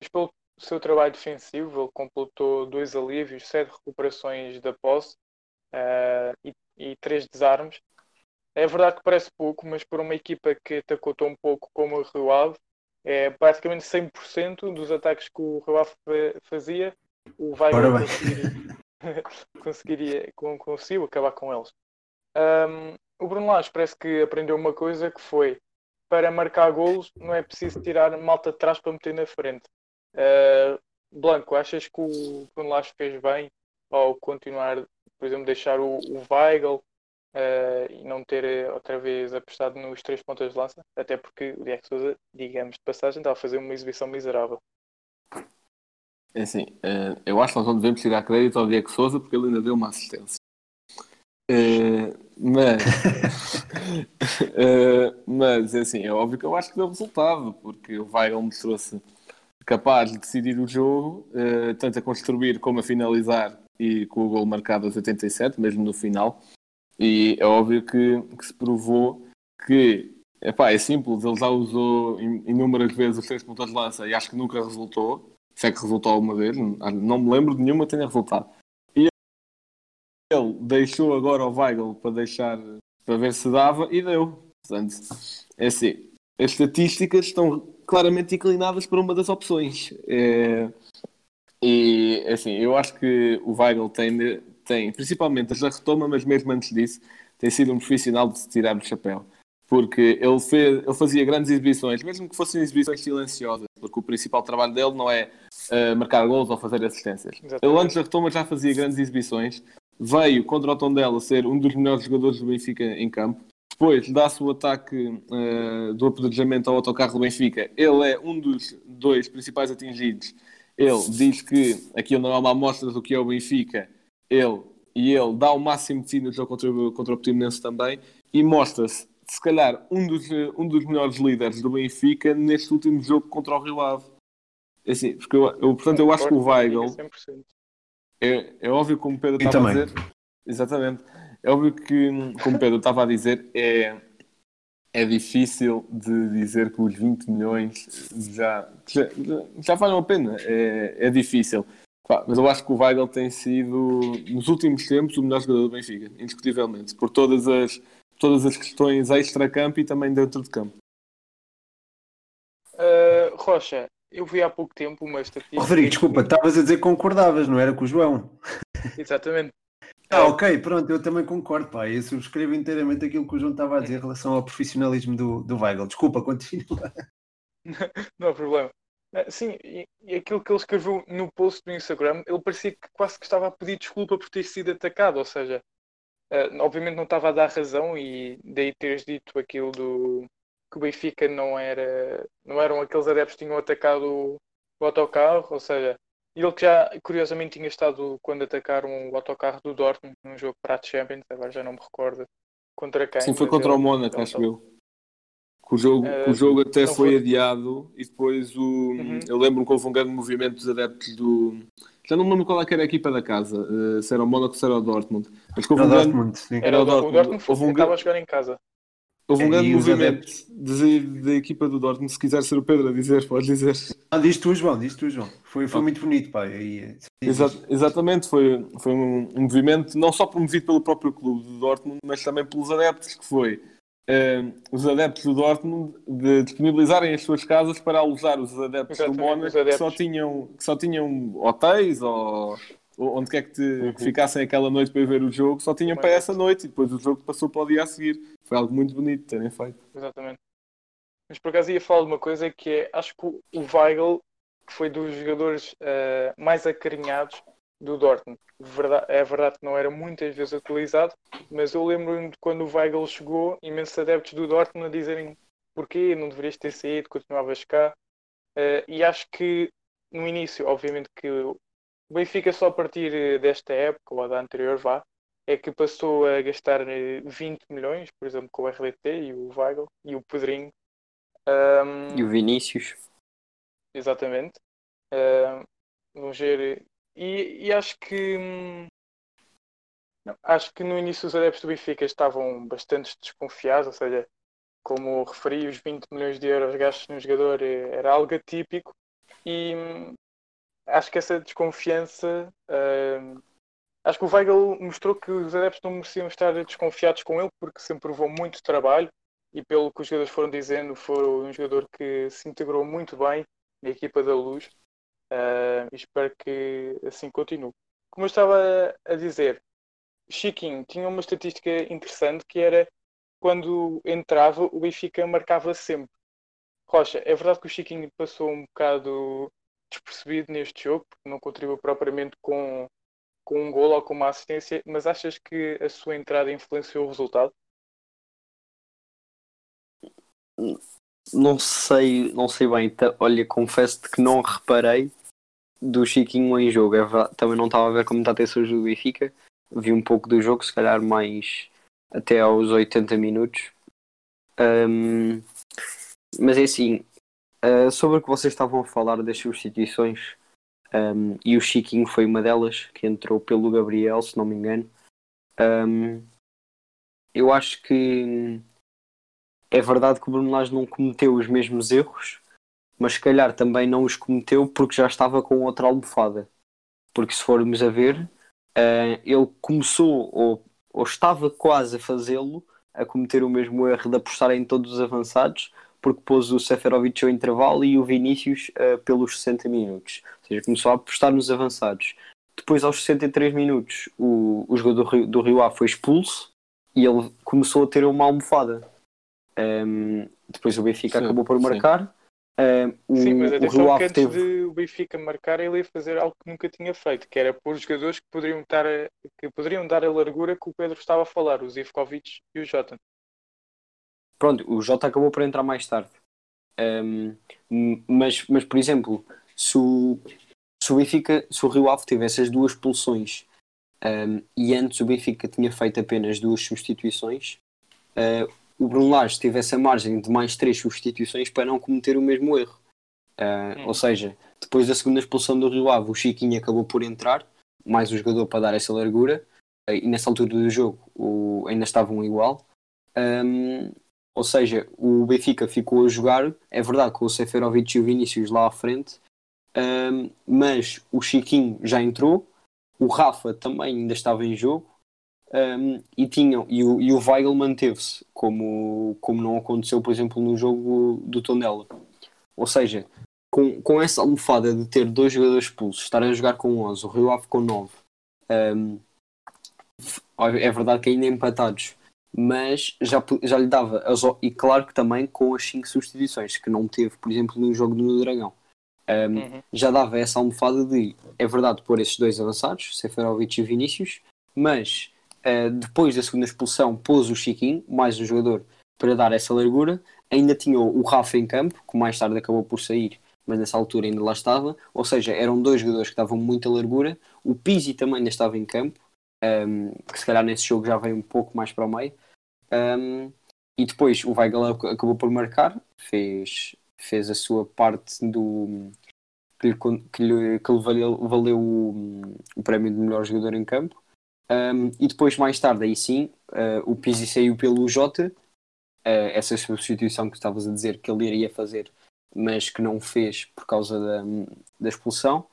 mas pelo seu trabalho defensivo, ele completou dois alívios, sete recuperações da posse uh, e, e três desarmes. É verdade que parece pouco, mas para uma equipa que atacou tão pouco como o Rio Ave, é praticamente 100% dos ataques que o Rio Ave fazia, o Weigl conseguiria, conseguiria, conseguiu acabar com eles. Um, o Bruno Lage parece que aprendeu uma coisa que foi para marcar golos não é preciso tirar malta de trás para meter na frente. Uh, Blanco, achas que o Bruno Lage fez bem ao continuar, por exemplo, deixar o, o Weigl uh, e não ter eh, outra vez apostado nos três pontas de lança, até porque o Diego Souza, digamos de passagem, estava a fazer uma exibição miserável.
É assim, uh, eu acho que nós não devemos tirar crédito ao Diego Souza porque ele ainda deu uma assistência. Uh, mas, uh, mas assim, é óbvio que eu acho que deu resultado, porque o Weigl mostrou-se capaz de decidir o jogo, tanto a construir como a finalizar, e com o gol marcado aos 87, mesmo no final. E é óbvio que, que se provou que epá, é simples, ele já usou inúmeras vezes os três pontos de lança e acho que nunca resultou. Se é que resultou alguma vez, não me lembro de nenhuma tenha resultado. E ele deixou agora o Weigl para deixar para ver se dava e deu. Portanto, é assim, as estatísticas estão claramente inclinadas para uma das opções. É, e assim, eu acho que o Weigl tem tem, principalmente a retoma, mas mesmo antes disso, tem sido um profissional de se tirar o chapéu. Porque ele, fez, ele fazia grandes exibições, mesmo que fossem exibições silenciosas, porque o principal trabalho dele não é uh, marcar gols ou fazer assistências. Exatamente. Ele antes da retoma já fazia grandes exibições, veio contra o Tondela ser um dos melhores jogadores do Benfica em campo, depois dá-se o ataque uh, do apedrejamento ao autocarro do Benfica, ele é um dos dois principais atingidos. Ele diz que aquilo não é uma amostra do que é o Benfica, ele e ele dá o máximo de si no jogo contra, contra o Portimonense também e mostra-se, se calhar, um dos, um dos melhores líderes do Benfica neste último jogo contra o Rio Ave. É assim, porque eu, eu, portanto, eu acho que o Weigl é, é óbvio como o Pedro estava a dizer. Exatamente. É óbvio que, como o Pedro estava a dizer, é, é difícil de dizer que os 20 milhões já, já, já valem a pena. É, é difícil. Mas eu acho que o Weigl tem sido, nos últimos tempos, o melhor jogador do Benfica, indiscutivelmente, por todas as, todas as questões extra-campo e também dentro de campo.
Uh, Rocha, eu vi há pouco tempo uma estatística.
Rodrigo, desculpa, estavas a dizer que concordavas, não era com o João?
Exatamente.
Ah, ok, pronto, eu também concordo, pá. Eu subscrevo inteiramente aquilo que o João estava a dizer em relação ao profissionalismo do, do Weigl. Desculpa, continua.
Não há problema. Ah, Sim, e, e aquilo que ele escreveu no post do Instagram, ele parecia que quase que estava a pedir desculpa por ter sido atacado, ou seja, ah, obviamente não estava a dar razão e daí teres dito aquilo do que o Benfica não era, não eram aqueles adeptos que tinham atacado o, o autocarro, ou seja, ele que já curiosamente tinha estado quando atacaram o autocarro do Dortmund num jogo para a Champions, agora já não me recordo contra quem.
Sim, foi contra o
ele-
Mónaco,
ele
acho eu. Que o jogo,
Eh,
que o jogo até foi
foi-
adiado e depois o.
Uhum.
Eu lembro que houve um grande movimento dos adeptos do. Já não me lembro qual é era a equipa da casa, eh, se era o Mónaco ou se era o Dortmund. Mas que houve
Era
um
o
grande,
Dortmund, sim.
Era
Era o
o Dortmund,
Dortmund.
foi-
Houve um
estava a jogar em casa.
Houve um
E
grande movimento da equipa do Dortmund. Se quiser ser o Pedro a dizer, pode dizer.
Ah, diz tu, João, diz tu, João. Foi, foi muito bonito, pá. E,
Exa- exatamente, foi, foi um, um movimento não só promovido pelo próprio clube do Dortmund, mas também pelos adeptos, que foi eh, os adeptos do Dortmund de disponibilizarem as suas casas para alojar os adeptos do
Exatamente,
Mónaco
os
que só, tinham, que só tinham hotéis ou onde quer que, te, que ficassem aquela noite para ver o jogo, só tinham para essa noite e depois o jogo passou para o dia a seguir. Foi algo muito bonito terem feito.
Exatamente. Mas por acaso ia falar de uma coisa que é, acho que o Weigl foi dos jogadores eh, mais acarinhados do Dortmund. Verda- é verdade que não era muitas vezes utilizado, mas eu lembro-me de quando o Weigl chegou, imensos adeptos do Dortmund a dizerem porquê, não deverias ter saído, continuavas cá. Eh, e acho que no início, obviamente que o Benfica só a partir eh, desta época, ou da anterior vá, é que passou a gastar eh, 20 milhões, por exemplo, com o RDT e o Weigl e o Pedrinho. Ahm,
E o Vinícius.
Exatamente. Ahm, vamos ver. E, e acho que hum, não, acho que no início os adeptos do Benfica estavam bastante desconfiados, ou seja, como referi, os 20 milhões de euros gastos no jogador eh, era algo atípico e hum, acho que essa desconfiança hum, acho que o Weigl mostrou que os adeptos não mereciam estar desconfiados com ele porque sempre provou muito trabalho e pelo que os jogadores foram dizendo, foi um jogador que se integrou muito bem na equipa da Luz e espero que assim continue. Como eu estava a dizer, Chiquinho tinha uma estatística interessante que era quando entrava o Benfica marcava sempre. Rocha, é verdade que o Chiquinho passou um bocado despercebido neste jogo, porque não contribuiu propriamente com, com um gol ou com uma assistência, mas achas que a sua entrada influenciou o resultado?
Não sei, não sei bem. Olha, confesso-te que não reparei do Chiquinho em jogo. É também não estava a ver comentações do Benfica. Vi um pouco do jogo, se calhar mais até aos 80 minutos. Ahm, mas é assim, ah, sobre o que vocês estavam a falar das substituições, ahm, e o Chiquinho foi uma delas, que entrou pelo Gabriel, se não me engano. Ahm, eu acho que é verdade que o Bruno Lage não cometeu os mesmos erros, mas se calhar também não os cometeu porque já estava com outra almofada. Porque se formos a ver, eh, ele começou ou, ou estava quase a fazê-lo, a cometer o mesmo erro de apostar em todos os avançados, porque pôs o Seferovic ao intervalo e o Vinícius eh, pelos 60 minutos. Ou seja, começou a apostar nos avançados. Depois, aos 63 minutos, o, o jogador do Rio, do Rio Ave foi expulso e ele começou a ter uma almofada. Um, depois o Benfica
Sim,
acabou por
sim.
marcar. Um,
Sim, mas
o
atenção que antes
teve.
de o Benfica marcar ele ia fazer algo que nunca tinha feito, que era pôr jogadores que poderiam, estar a- que poderiam dar a largura que o Pedro estava a falar, os Ivkovic e o Jota.
Pronto, o Jota acabou por entrar mais tarde. Um, mas, mas, por exemplo, se o, se o Benfica, se o Rio Ave tivesse as duas expulsões um, e antes o Benfica tinha feito apenas duas substituições, uh, o Bruno Lage tivesse a margem de mais três substituições para não cometer o mesmo erro. Uh,
Hum.
Ou seja, depois da segunda expulsão do Rio Ave, o Chiquinho acabou por entrar mais um jogador para dar essa largura, eh, e nessa altura do jogo o, ainda estavam igual. Um, ou seja, o Benfica ficou a jogar, é verdade, com o Seferovic e o Vinícius lá à frente, um, mas o Chiquinho já entrou, o Rafa também ainda estava em jogo, um, e, tinham, e, o, e o Weigl manteve-se, como, como não aconteceu, por exemplo, no jogo do Tondela. Ou seja, com, com essa almofada de ter dois jogadores expulsos, estar a jogar com 11, o Rio Ave com 9, um, é verdade que ainda empatados, mas já, já lhe dava, e claro que também com as 5 substituições, que não teve, por exemplo, no jogo do Dragão. Um, uhum. Já dava essa almofada de, é verdade, pôr esses dois avançados, Seferovic e Vinícius, mas uh, depois da segunda expulsão pôs o Chiquinho, mais um jogador, para dar essa largura. Ainda tinha o Rafa em campo, que mais tarde acabou por sair, mas nessa altura ainda lá estava. Ou seja, eram dois jogadores que davam muita largura. O Pizzi também ainda estava em campo, um, que se calhar nesse jogo já veio um pouco mais para o meio. Um, e depois o Weigl acabou por marcar, fez, fez a sua parte do que lhe, que lhe, que lhe valeu, valeu o, o, prémio de melhor jogador em campo. Um, e depois, mais tarde, aí sim, uh, o Pizzi saiu pelo Jota, uh, essa substituição que estavas a dizer que ele iria fazer, mas que não fez por causa da, da expulsão.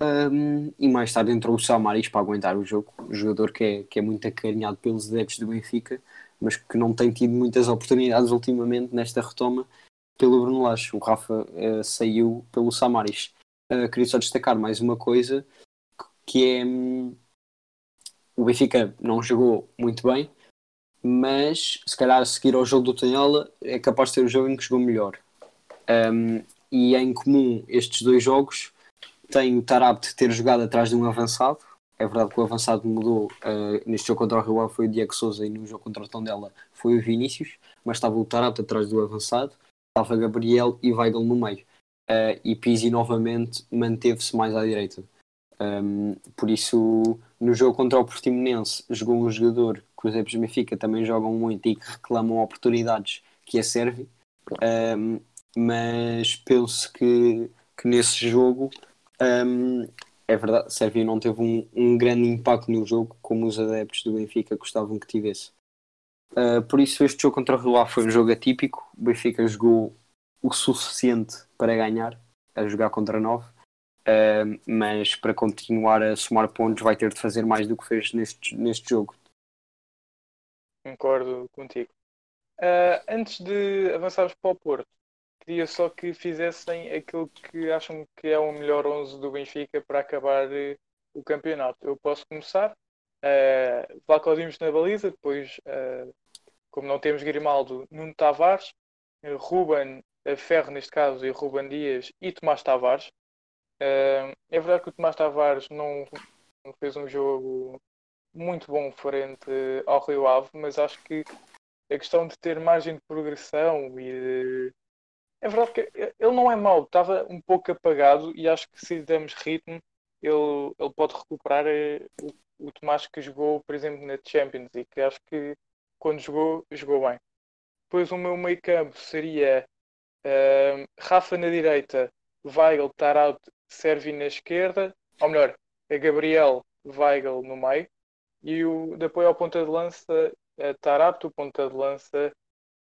Um, e mais tarde entrou o Samaris para aguentar o jogo, um jogador que é, que é muito acarinhado pelos adeptos do Benfica, mas que não tem tido muitas oportunidades ultimamente nesta retoma pelo Bruno Lage. O Rafa uh, saiu pelo Samaris. Uh, queria só destacar mais uma coisa que é um, o Benfica não jogou muito bem, mas se calhar a seguir ao jogo do Tanhola é capaz de ter o jogo em que jogou melhor. Um, e é em comum estes dois jogos tem o Tarabt ter jogado atrás de um avançado. É verdade que o avançado mudou uh, neste jogo contra o Rio foi o Diego Souza e no jogo contra o Tondela foi o Vinícius, mas estava o Tarabt atrás do avançado, estava Gabriel e Weigl no meio. Uh, e Pizzi novamente manteve-se mais à direita. Um, por isso, no jogo contra o Portimonense, jogou um jogador que os adeptos Benfica também jogam muito e que reclamam oportunidades, que é Servi. Um, mas penso que, que nesse jogo um, é verdade, Sérvia não teve um, um, grande impacto no jogo como os adeptos do Benfica gostavam que tivesse. Uh, por isso, este jogo contra o Rio foi um jogo atípico. O Benfica jogou o suficiente para ganhar, a jogar contra 9, uh, mas para continuar a somar pontos, vai ter de fazer mais do que fez neste, neste jogo.
Concordo contigo. Uh, antes de avançarmos para o Porto, queria só que fizessem aquilo que acham que é o melhor 11 do Benfica para acabar uh, o campeonato. Eu posso começar. Uh, na baliza, depois, uh, como não temos Grimaldo, Nuno Tavares, uh, Ruben Ferro, neste caso, e Ruben Dias e Tomás Tavares. é verdade que o Tomás Tavares não, não fez um jogo muito bom frente ao Rio Ave, mas acho que a questão de ter margem de progressão e de é verdade que ele não é mau, estava um pouco apagado e acho que se damos ritmo, ele, ele pode recuperar eh, o, o Tomás que jogou, por exemplo, na Champions e que acho que quando jogou, jogou bem. Depois o meu meio campo seria uh, Rafa na direita, Weigl, Tarot, Servi na esquerda, ou melhor, é Gabriel, Weigl no meio, e o de apoio ao ponta de lança, Tarato, ponta de lança,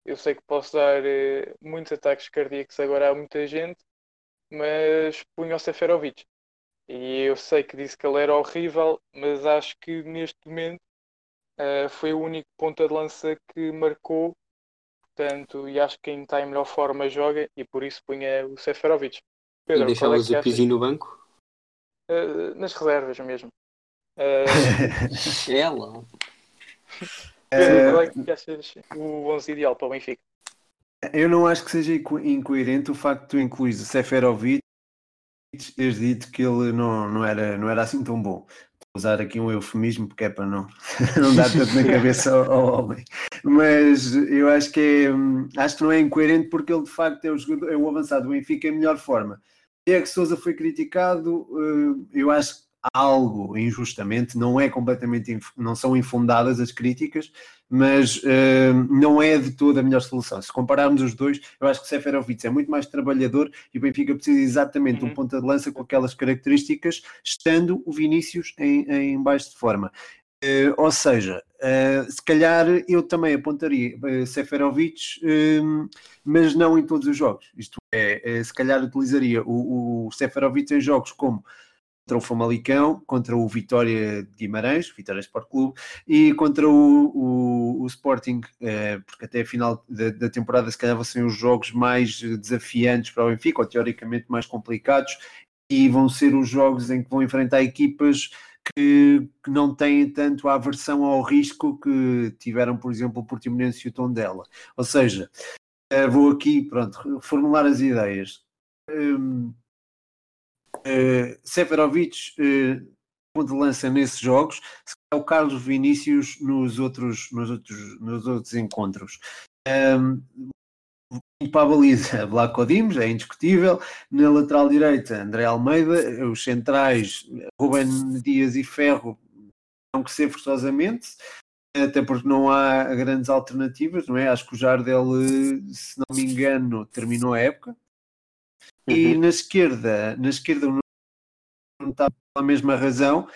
eu sei que posso dar eh, muitos ataques cardíacos agora a muita gente, mas punho o Seferovic. E eu sei que disse que ele era horrível, mas acho que neste momento uh, foi o único ponta de lança que marcou. Portanto, e acho que quem está em melhor forma joga e por isso punha o Seferovic.
Pedro, e deixavas é o Pizzi no banco?
Uh, nas reservas mesmo. Uh...
Ela.
Qual é que achas o 11 ideal para o Benfica?
Eu não acho que seja incoerente o facto de tu incluís o Seferovic teres dito que ele não, não, era, não era assim tão bom. Vou usar aqui um eufemismo porque é para não, não dar tanto na cabeça ao, ao, homem. Mas eu acho que é, acho que não é incoerente porque ele de facto é o, jogador, é o avançado do Benfica em melhor forma. Diego Souza foi criticado, eh, eu acho algo injustamente, não é completamente, não são infundadas as críticas, mas uh, não é de toda a melhor solução. Se compararmos os dois, eu acho que Seferovic é muito mais trabalhador e o Benfica precisa exatamente de um uhum. ponta de lança com aquelas características, estando o Vinícius em, em baixo de forma. Uh, ou seja, uh, se calhar eu também apontaria uh, Seferovic, mas não em todos os jogos. Isto é, se calhar utilizaria o, o Seferovic em jogos como contra o Famalicão, contra o Vitória de Guimarães, Vitória Sport Clube, e contra o, o, o Sporting, porque até a final da, da, temporada se calhar vão ser os jogos mais desafiantes para o Benfica, ou teoricamente mais complicados, e vão ser os jogos em que vão enfrentar equipas que, que, não têm tanto a aversão ao risco que tiveram, por exemplo, o Portimonense e o Tondela. Ou seja, eh, vou aqui, pronto, formular as ideias. Um, uh, Seferovic, uh, ponto de lança nesses jogos, é o Carlos Vinícius nos outros, nos outros, nos outros encontros. Um, para a baliza, Dimos, é indiscutível. Na lateral direita, André Almeida. Os centrais, Ruben Dias e Ferro, não que ser forçosamente, até porque não há grandes alternativas, não é? Acho que o Jardel, se não me engano, terminou a época. Uhum. E na esquerda, na esquerda não está pela mesma razão,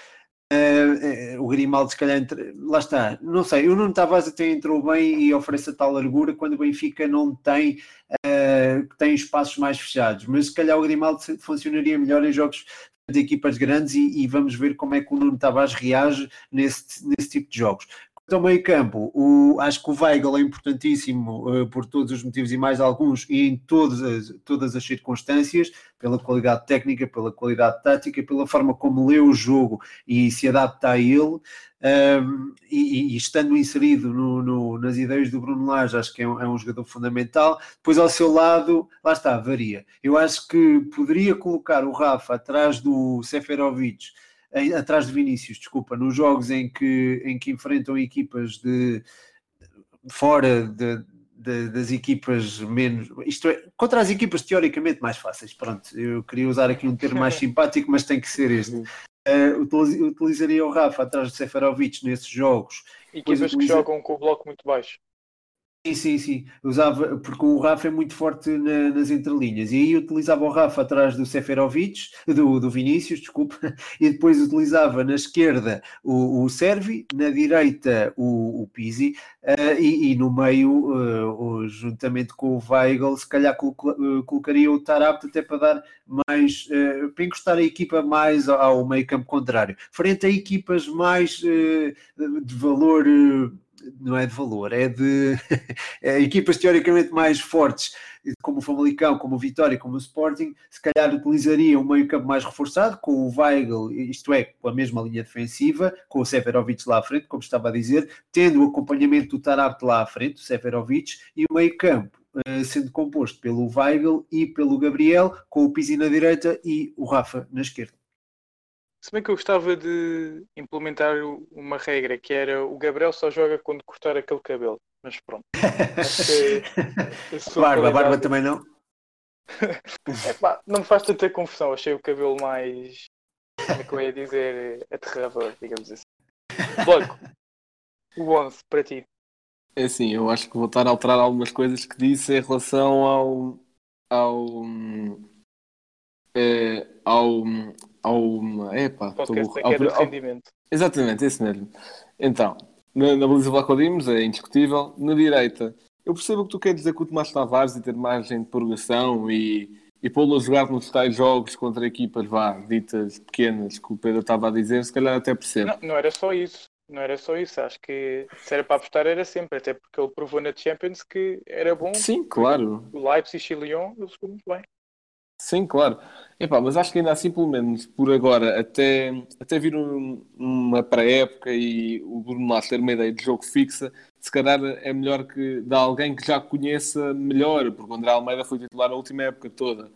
Uh, uh, o Grimaldo, se calhar, entre... lá está, não sei. O Nuno Tavares até entrou bem e oferece a tal largura quando o Benfica não tem, uh, tem espaços mais fechados, mas se calhar o Grimaldo funcionaria melhor em jogos de equipas grandes e, e, vamos ver como é que o Nuno Tavares reage nesse, nesse tipo de jogos. Ao meio campo, o, acho que o Weigl é importantíssimo uh, por todos os motivos e mais alguns e em todas as, todas as circunstâncias, pela qualidade técnica, pela qualidade tática, pela forma como lê o jogo e se adapta a ele. Um, e, e, estando inserido no, no, nas ideias do Bruno Lage, acho que é um, é um, jogador fundamental. Depois, ao seu lado, lá está, varia. Eu acho que poderia colocar o Rafa atrás do Seferovic em, atrás de Vinícius, desculpa, nos jogos em que, em que enfrentam equipas de fora de, de, das equipas menos, isto é, contra as equipas teoricamente mais fáceis, pronto, eu queria usar aqui um termo mais simpático, mas tem que ser este. Uh, utilizaria o Rafa atrás de Seferovic nesses jogos.
Equipas utiliza... que jogam com o bloco muito baixo.
Sim, sim, sim. Usava, porque o Rafa é muito forte na, nas entrelinhas. E aí utilizava o Rafa atrás do Seferovic, do, do Vinícius, desculpa, e depois utilizava na esquerda o, o Servi, na direita o, o Pizzi, uh, e, e, no meio, uh, juntamente com o Weigl, se calhar uh, colocaria o Tarapto até para dar mais, para encostar a equipa mais ao, ao meio campo contrário. Frente a equipas mais de valor não é de valor, é de é, equipas teoricamente mais fortes, como o Famalicão, como o Vitória, como o Sporting, se calhar utilizaria um meio campo mais reforçado, com o Weigl, isto é, com a mesma linha defensiva, com o Seferovic lá à frente, como estava a dizer, tendo o acompanhamento do Tarapte lá à frente, o Seferovic, e o meio campo eh, sendo composto pelo Weigl e pelo Gabriel, com o Pizzi na direita e o Rafa na esquerda.
Se bem que eu gostava de implementar uma regra que era o Gabriel só joga quando cortar aquele cabelo. Mas pronto.
barba, barba também não?
Epá, não me faz tanta confusão. Achei o cabelo mais. Como é que eu ia dizer? Aterrador, digamos assim. Logo, o 11 para ti.
É assim, eu acho que vou estar a alterar algumas coisas que disse em relação ao. ao. É, ao, ao. Epá,
Podcast ao, ao, rendimento.
Exatamente, esse mesmo. Então, na, na baliza Vlacodimos é indiscutível. Na direita, eu percebo o que tu queres dizer com o Tomás Tavares e ter margem de progressão e, e pô-lo a jogar nos tais jogos contra equipas vá, ditas pequenas, que o Pedro estava a dizer, se calhar até percebo.
Não, não era só isso. Não era só isso, acho que se era para apostar era sempre, até porque ele provou na Champions que era bom.
Sim, claro.
O Leipzig e Lyon, ele jogou muito bem.
Sim, claro. Epá, mas acho que ainda assim, pelo menos por agora, até, até vir um, uma pré-época e o Bruno Lage ter uma ideia de jogo fixa, se calhar é melhor que de alguém que já conheça melhor, porque o André Almeida foi titular a última época toda.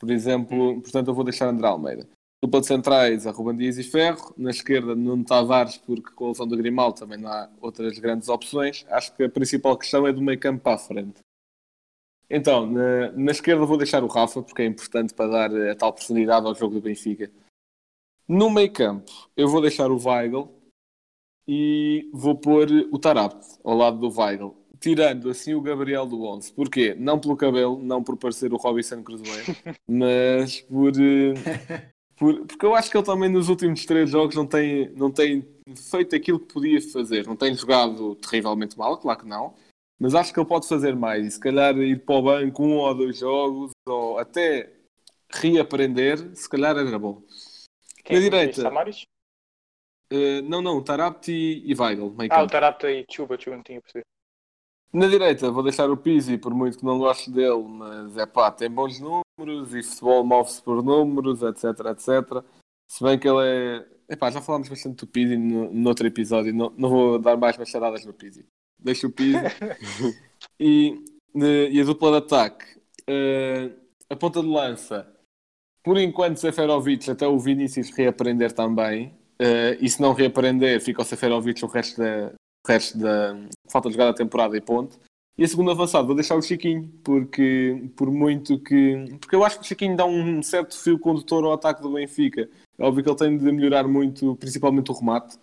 Por exemplo, portanto, eu vou deixar André Almeida. Dupla de centrais, a Ruben Dias e Ferro. Na esquerda, Nuno Tavares, porque com a lesão do Grimaldo também não há outras grandes opções. Acho que a principal questão é do meio campo para a frente. Então, na, na, esquerda vou deixar o Rafa, porque é importante para dar a tal profundidade ao jogo do Benfica. No meio campo, eu vou deixar o Weigl e vou pôr o Tarabt ao lado do Weigl. Tirando assim o Gabriel do 11. Porquê? Não pelo cabelo, não por parecer o Robinson Cruzeiro, mas por, eh, por- Porque eu acho que ele também nos últimos três jogos não tem, não tem feito aquilo que podia fazer. Não tem jogado terrivelmente mal, claro que não. Mas acho que ele pode fazer mais. E se calhar ir para o banco um ou dois jogos, ou até reaprender, se calhar era bom.
Quem
Na
é que
direita.
Samaris?
Eh, não, não, Tarabt e, e Weigl.
Ah, o
campo.
Tarapta e Chuba, Chuba, não tinha percebido.
Na direita vou deixar o Pizzi, por muito que não goste dele, mas é pá, tem bons números e futebol move-se por números, etc, etc. Se bem que ele é. Epá, já falámos bastante do Pizzi no, no outro episódio, não, não vou dar mais machadadas no Pizzi. Deixo o Pizzi. e, eh, e a dupla de ataque. eh, a ponta de lança, por enquanto, Seferovic, até o Vinícius reaprender também. eh, e se não reaprender, fica o Seferovic o resto da, o resto da falta de jogar a temporada e ponto. E a segunda avançada vou deixar o Chiquinho, porque por muito que. Porque eu acho que o Chiquinho dá um certo fio condutor ao ataque do Benfica. É óbvio que ele tem de melhorar muito, principalmente o remate,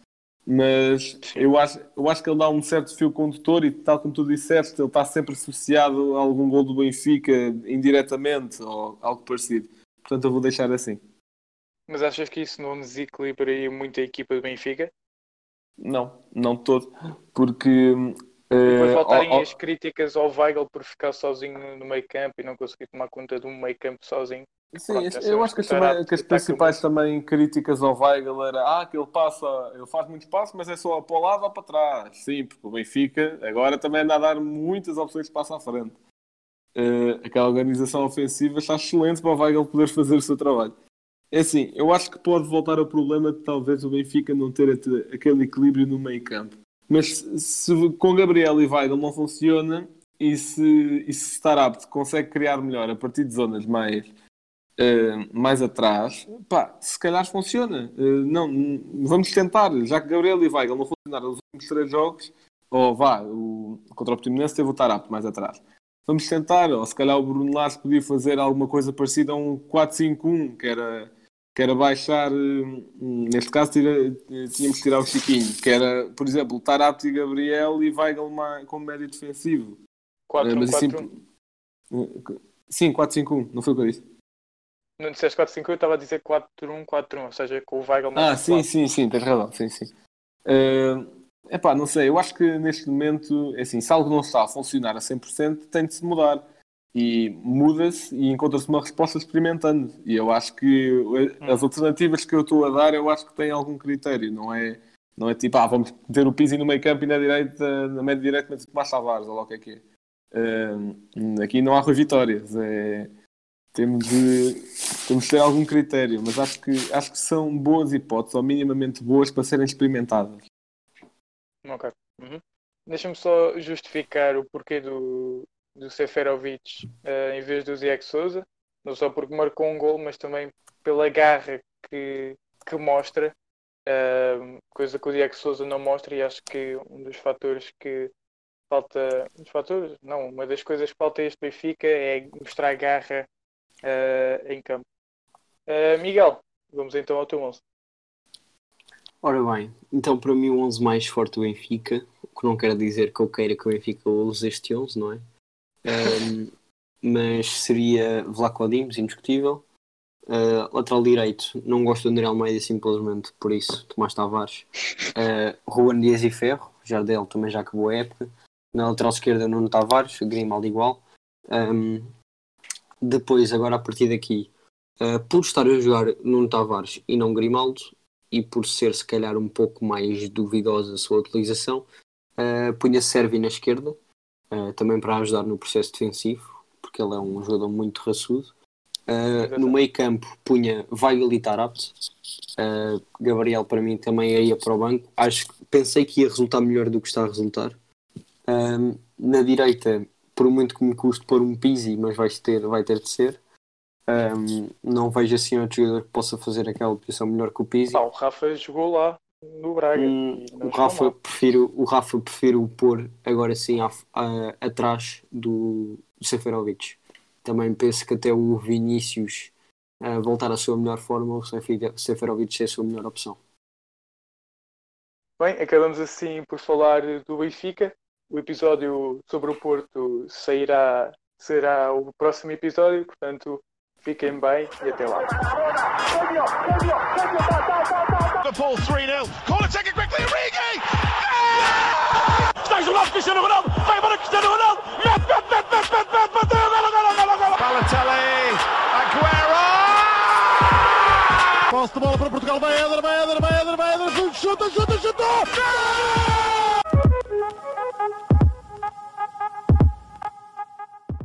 mas eu acho, eu acho que ele dá um certo fio condutor e, tal como tu disseste, ele está sempre associado a algum gol do Benfica indiretamente ou algo parecido. Portanto, eu vou deixar assim.
Mas achas que isso não desequilibraria muito a equipa do Benfica?
Não, não todo, porque.
Depois
eh,
voltarem as críticas ao Weigl por ficar sozinho no meio campo e não conseguir tomar conta de um meio campo sozinho.
Sim,
Pronto,
eu-
é
acho que as, também- que as
ataque
principais também críticas ao Weigl era ah, que ele passa, ele faz muito espaço, mas é só para o lado ou para trás. Sim, porque o Benfica agora também anda a dar muitas opções de passo à frente. Eh, aquela organização ofensiva está excelente para o Weigl poder fazer o seu trabalho. É assim, eu acho que pode voltar ao problema de talvez o Benfica não ter aquele equilíbrio no meio campo. Mas se, se com Gabriel e Weigl não funciona e se, e se Starapte consegue criar melhor a partir de zonas mais, eh, mais atrás, pá, se calhar funciona. Eh, não, vamos tentar, já que Gabriel e Weigl não funcionaram nos últimos três jogos, ou vá, o, contra o Portimonense teve o Tarapte mais atrás. Vamos tentar, ou se calhar o Bruno Lage podia fazer alguma coisa parecida a um 4-5-1, que era, que era baixar, eh, neste caso tira, tínhamos que tirar o Chiquinho, que era, por exemplo, Tarapte e Gabriel e Weigl como médio defensivo. Eh, mas assim,
4-1-4-1.
eh, Sim, 4-5-1, não foi o que eu disse.
Não disseste 4-5, eu estava a dizer 4-1-4-1, ou seja, com o Weigl mais
Ah, sim,
recuado.
sim, sim, tens razão, sim, sim. É epá, não sei, eu acho que neste momento, é assim, se algo não está a funcionar a 100%, tem de se mudar. E muda-se e encontra-se uma resposta experimentando. E eu acho que eh, as alternativas que eu estou a dar, eu acho que têm algum critério, não é, não é tipo, ah, vamos meter o Pizzi no meio campo e na direita, na média direita, meter o Tomás Tavares, ou lá o que é que é. Eh, aqui não há Rui Vitórias, é, temos de, temos de ter algum critério, mas acho que, acho que são boas hipóteses, ou minimamente boas, para serem experimentadas.
Ok. Uhum. Deixa-me só justificar o porquê do, do Seferovic eh, em vez do Ziyech Souza. Não só porque marcou um gol, mas também pela garra que, que mostra. eh, coisa que o Ziyech Souza não mostra e acho que um dos fatores que falta... Um dos fatores? Não, uma das coisas que falta este Benfica é mostrar garra eh, em campo. Eh, Miguel, vamos então ao teu 11.
Ora bem, então para mim o 11 mais forte do Benfica, o que não quer dizer que eu queira que o Benfica use este 11, não é? Ahm, mas seria Vlaco Dimos, indiscutível. Ah, lateral direito, não gosto do André Almeida simplesmente por isso, Tomás Tavares. Uh, Juan Dias e Ferro, Jardel também já acabou a época. Na lateral esquerda, Nuno Tavares, Grimaldo igual. Ahm, depois, agora a partir daqui, ah, por estar a jogar Nuno Tavares e não Grimaldo, e por ser se calhar um pouco mais duvidosa a sua utilização, uh, punha Servi na esquerda, uh, também para ajudar no processo defensivo, porque ele é um jogador muito raçudo. Uh, no meio campo punha Weigl e. Uh, Gabriel para mim também ia para o banco. Acho que pensei que ia resultar melhor do que está a resultar. Um, na direita, por muito que me custe pôr um Pizzi, mas vai ter, vai ter de ser. Um, não vejo assim outro jogador que possa fazer aquela posição melhor que o Pizzi.
O Rafa jogou lá no Braga.
Hum, o Rafa prefiro o Rafa prefiro o pôr agora sim à- à- atrás do, do Seferovic também penso que até o Vinícius uh, voltar à sua melhor forma, o Seferovic é a sua melhor opção.
Bem, acabamos assim por falar do Benfica. O episódio sobre o Porto sairá, será o próximo episódio, portanto, fiquem bem e até lá.
Liverpool 3-0. Corner taken quickly, Origi!
Está jogado Cristiano Ronaldo. Vai embora Cristiano Ronaldo. Mete, mete, mete, mete, mete, mete, bateu. Golo, golo, golo, golo.
Balotelli, Aguero!
Posse de bola para Portugal, vai Éder, vai Éder, vai Éder, vai Éder, chuta, chuta, chuta! Gol!